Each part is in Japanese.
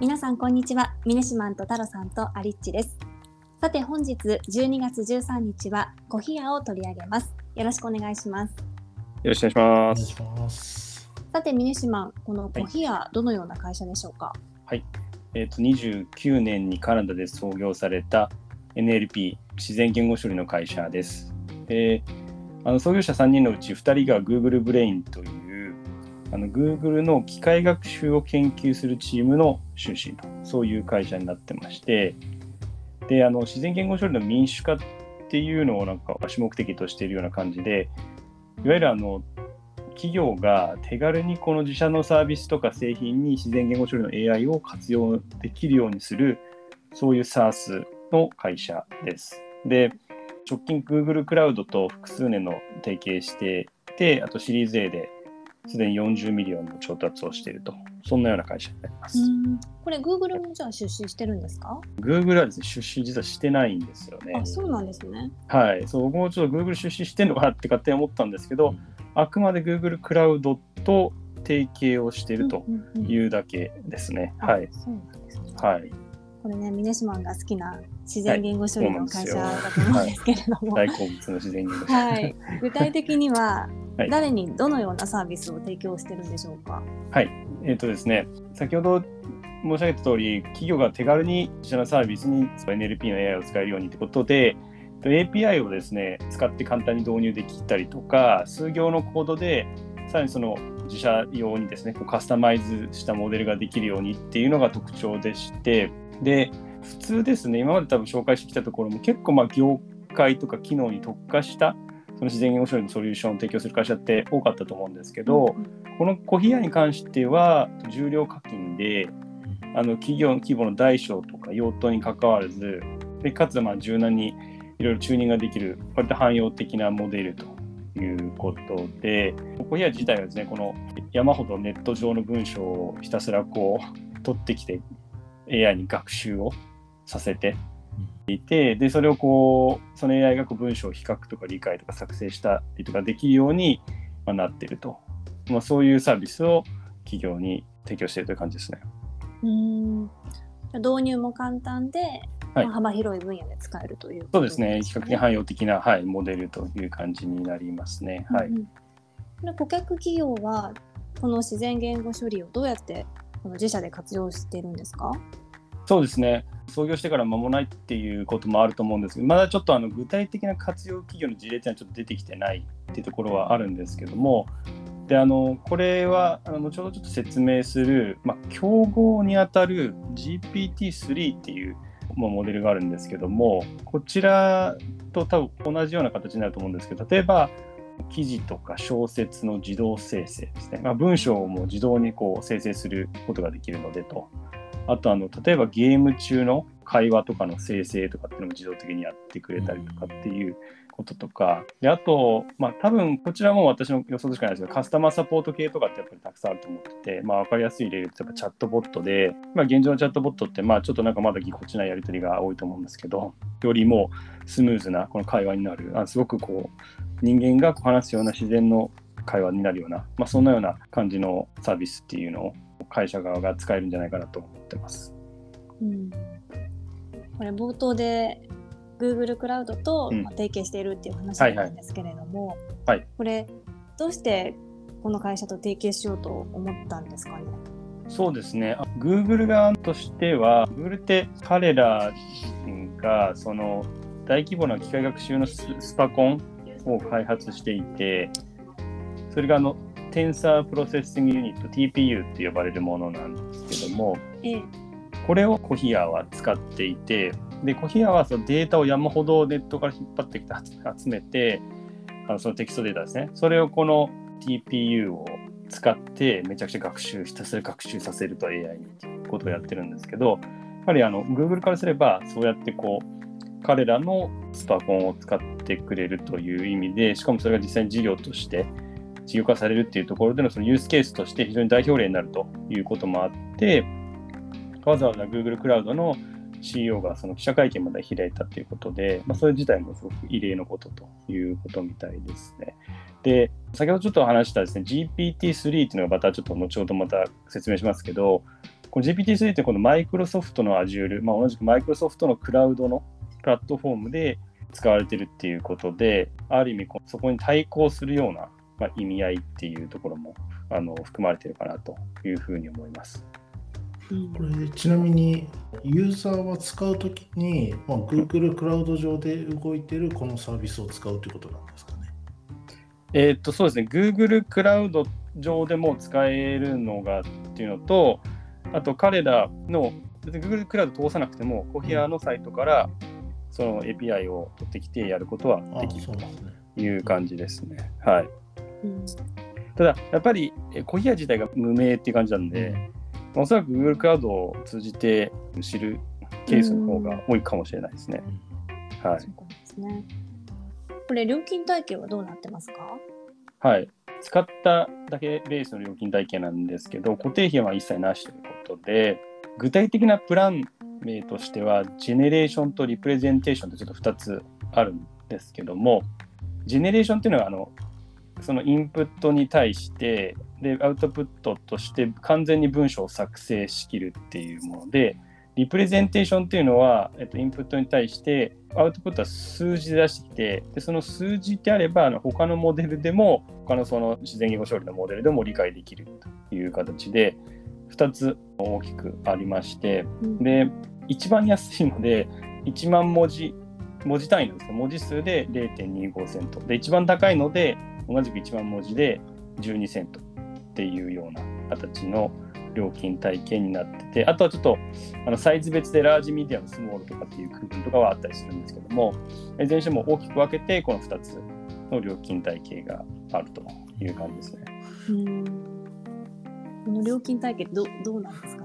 皆さんこんにちはミネシマンとタロさんとアリッチですさて本日12月13日はコヒアを取り上げますよろしくお願いしますよろしくお願いします。さてミネシマンこのコヒアどのような会社でしょうか？はい。えっ、と、29年にカナダで創業された NLP 自然言語処理の会社です。で、あの創業者3人のうち2人が Google ブレインというあの Google の機械学習を研究するチームの出身と、そういう会社になってまして、で、あの自然言語処理の民主化っていうのをなんか主目的としているような感じで、いわゆるあの企業が手軽にこの自社のサービスとか製品に自然言語処理の AI を活用できるようにする、そういう SaaS の会社です。で、直近 Google クラウドと複数年の提携していて、あとシリーズ A ですでに40ミリオンの調達をしていると、そんなような会社になります。これ Google もじゃあ出資してるんですか？Google はですね、出資実はしてないんですよねあ。そうなんですねはい、そう僕もちょっと Google 出資してるのかなって勝手に思ったんですけど、あくまで Google クラウドと提携をしているとうんうんうんいうだけですね。はい。そうなんですねはい。これねミネシマンが好きな自然言語処理の会社だと思うんですけれども、大好物の自然言語。はい、具体的にははい誰にどのようなサービスを提供してるんでしょうか？はい。えっ、とですね、先ほど申し上げた通り、企業が手軽に自社のサービスに NLP の AI を使えるようにということで、API をですね、使って簡単に導入できたりとか、数行のコードで、さらにその自社用にですね、こうカスタマイズしたモデルができるようにっていうのが特徴でして、で、普通ですね、今まで多分紹介してきたところも結構まあ業界とか機能に特化したその自然言語処理のソリューションを提供する会社って多かったと思うんですけど、このコヒアに関しては重量課金であの企業の規模の大小とか用途に関わらずでかつまあ柔軟にいろいろチューニングができる割と汎用的なモデルということでコヒア自体はですねこの山ほどネット上の文章をひたすらこう取ってきて AI に学習をさせて。いてでそれをこうその AI がこう文章を比較とか理解とか作成したりとかできるように、まあ、なっていると、まあ、そういうサービスを企業に提供しているという感じですね。うん。導入も簡単で、はい。まあ幅広い分野で使えるというこそうとですね。比較的汎用的な、はい、モデルという感じになりますね。はいうん。うん顧客企業はこの自然言語処理をどうやってこの自社で活用しているんですか？そうですね。創業してから間もないっていうこともあると思うんですけどまだちょっとあの具体的な活用企業の事例っていうのはちょっと出てきてないっていうところはあるんですけどもであのこれはあの後ほどちょっと説明する、まあ、競合にあたる GPT-3 っていうまあモデルがあるんですけどもこちらと多分同じような形になると思うんですけど例えば記事とか小説の自動生成ですね、まあ、文章も自動にこう生成することができるのでと。あとあの例えばゲーム中の会話とかの生成とかっていうのも自動的にやってくれたりとかっていうこととか、であと、まあ多分こちらも私の予想でしかないですけど、カスタマーサポート系とかってやっぱりたくさんあると思ってて、まあ分かりやすい例で言うとやっぱチャットボットで、まあ現状のチャットボットってまあちょっとなんかまだぎこちないやり取りが多いと思うんですけど、よりもスムーズなこの会話になる、あすごくこう人間が話すような自然の会話になるような、まあそんなような感じのサービスっていうのを会社側が使えるんじゃないかなと思ってます。うんこれ冒頭で Google クラウドと提携しているっていう話だったんですけれども、はいこれどうしてこの会社と提携しようと思ったんですかね？そうですね。あ Google 側としては、Google って彼らがその大規模な機械学習のススパコンを開発していて、それがあの Tensor Processing Unit TPU って呼ばれるものなんですけども、ええ。これをコヒアは使っていて、でコヒアはそのデータを山ほどネットから引っ張ってきて集めて、あのそのテキストデータですね、それをこの TPU を使ってめちゃくちゃ学習、ひたすら学習させると AI にっていうことをやってるんですけど、やっぱりあの Google からすれば、そうやってこう、彼らのスパコンを使ってくれるという意味で、しかもそれが実際に事業として事業化されるっていうところでのそのユースケースとして非常に代表例になるということもあって、わざわざ Google クラウドの CEO がその記者会見まで開いたということで、まあ、それ自体もすごく異例のことということみたいですね。で、先ほどちょっと話したですね、GPT-3 っていうのがまたちょっと後ほどまた説明しますけど、GPT-3 ってこのマイクロソフトの Azure、まあ、同じくマイクロソフトのクラウドのプラットフォームで使われてるっていうことで、ある意味そこに対抗するような、まあ、意味合いっていうところもあの含まれてるかなというふうに思います。これちなみにユーザーは使うときに、まあ、Google クラウド上で動いてるこのサービスを使うということなんですかね？えー、っとそうですね Google クラウド上でも使えるのがっていうのとあと彼らの Google クラウド通さなくてもコヒアのサイトからその API を取ってきてやることはできるという感じですね。はい、ただやっぱりコヒア自体が無名っていう感じなんで、おそらく Google クラウドを通じて知るケースの方が多いかもしれないですね。はい。そうですね。これ料金体系はどうなってますか？はい。使っただけベースの料金体系なんですけど、固定費は一切なしということで、具体的なプラン名としては、ジェネレーションとリプレゼンテーションとちょっと2つあるんですけども、ジェネレーションっていうのは、あのそのインプットに対してでアウトプットとして完全に文章を作成しきるっていうものでリプレゼンテーションっていうのは、えっと、インプットに対してアウトプットは数字で出してきてでその数字であればあの他のモデルでも他のその自然言語処理のモデルでも理解できるという形で2つ大きくありまして、で一番安いので1万文字文字単位なんですけど文字数で0.25セント。で一番高いので同じく1万文字で12セントっていうような形の料金体系になってて、あとはちょっとあのサイズ別でラージ、ミディアム、スモールとかっていう区分とかはあったりするんですけども、いずれにしても大きく分けて、この2つの料金体系があるという感じですね。うんこの料金体系どどうなんですか？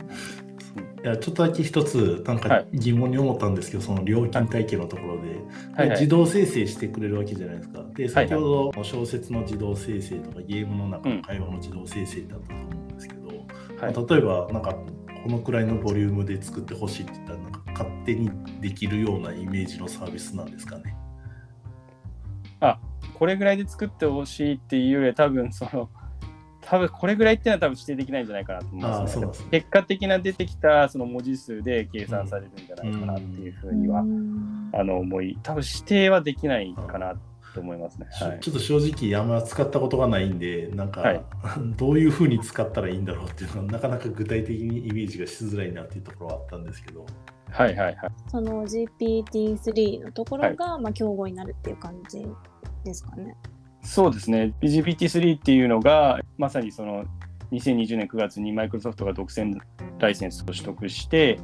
いやちょっとだけ一つなんか疑問に思ったんですけど、はい、その料金体系のところで、はい。はい、自動生成してくれるわけじゃないですか。で先ほど小説の自動生成とかゲームの中の会話の自動生成だったと思うんですけど、はい、まあ、例えばなんかこのくらいのボリュームで作ってほしいって言ったらなんか勝手にできるようなイメージのサービスなんですかね。あこれぐらいで作ってほしいっていうよりは多分その多分これぐらいっていうのは多分指定できないんじゃないかなと思います、ね。すね、結果的な出てきたその文字数で計算されるんじゃないかなっていうふうには、うん、あの思い多分指定はできないかなと思いますね、はい、ちょっと正直あんま使ったことがないんでなんか、はい、どういうふうに使ったらいいんだろうっていうのはなかなか具体的にイメージがしづらいなっていうところはあったんですけど。はいはいはい。その GPT-3 のところが、まあ競合になるっていう感じですかね。そうですね、GPT-3 っていうのが、まさにその2020年9月にマイクロソフトが独占ライセンスを取得して、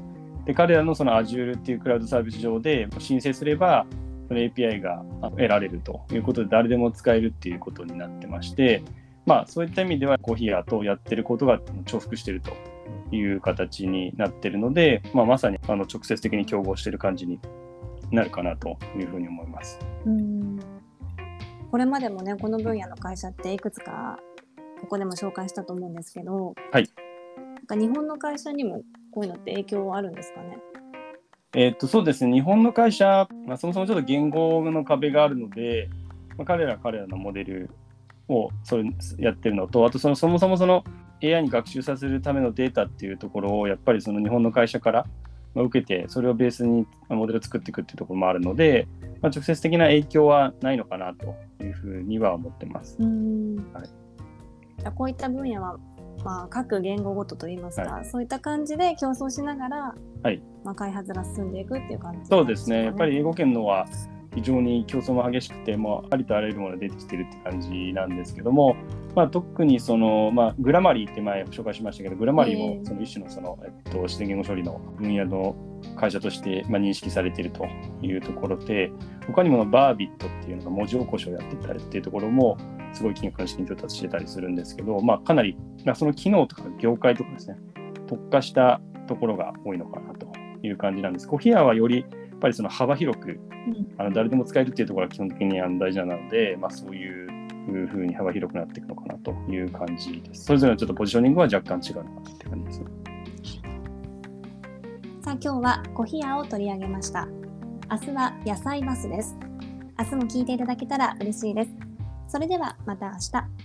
で彼らのその Azure っていうクラウドサービス上で申請すれば、その API が得られるということで、誰でも使えるっていうことになってまして、まあ、そういった意味では、コーヒーアとやってることが重複してるという形になってるので、まあ、まさにあの直接的に競合している感じになるかなというふうに思います。うんこれまでもねこの分野の会社っていくつかここでも紹介したと思うんですけど、はい、なんか日本の会社にもこういうのって影響あるんですかね？えー、っとそうですね。日本の会社、まあ、そもそもちょっと言語の壁があるので、まあ、彼ら彼らのモデルをそれやってるのとあとそのそもそもその AI に学習させるためのデータっていうところをやっぱりその日本の会社から受けてそれをベースにモデルを作っていくっていうところもあるので、まあ、直接的な影響はないのかなというふうには思ってます。はい、こういった分野は、まあ、各言語ごとといいますか、はい、そういった感じで競争しながら、はい。まあ、開発が進んでいくっていう感じ、ね、そうですね。やっぱり英語圏のは非常に競争も激しくて、もうありとあらゆるものが出てきてるって感じなんですけども、まあ、特にその、まあ、グラマリーって前紹介しましたけど、グラマリーもその一種のその、えっと、自然言語処理の分野の会社として、まあ、認識されているというところで、他にもバービットっていうのが文字起こしをやってたりっていうところも、すごい金額の資金調達してたりするんですけど、まあ、かなり、まあ、その機能とか業界とかですね、特化したところが多いのかなという感じなんです。コヒアはよりぱりその幅広く、あの誰でも使えるっていうところが基本的に大事なので、まあ、そういうふうに幅広くなっていくのかなという感じです。それぞれのちょっとポジショニングは若干違うのかなっていう感じですね。さあ今日はコヒアを取り上げました。明日は野菜バスです。明日も聞いていただけたら嬉しいです。それではまた明日。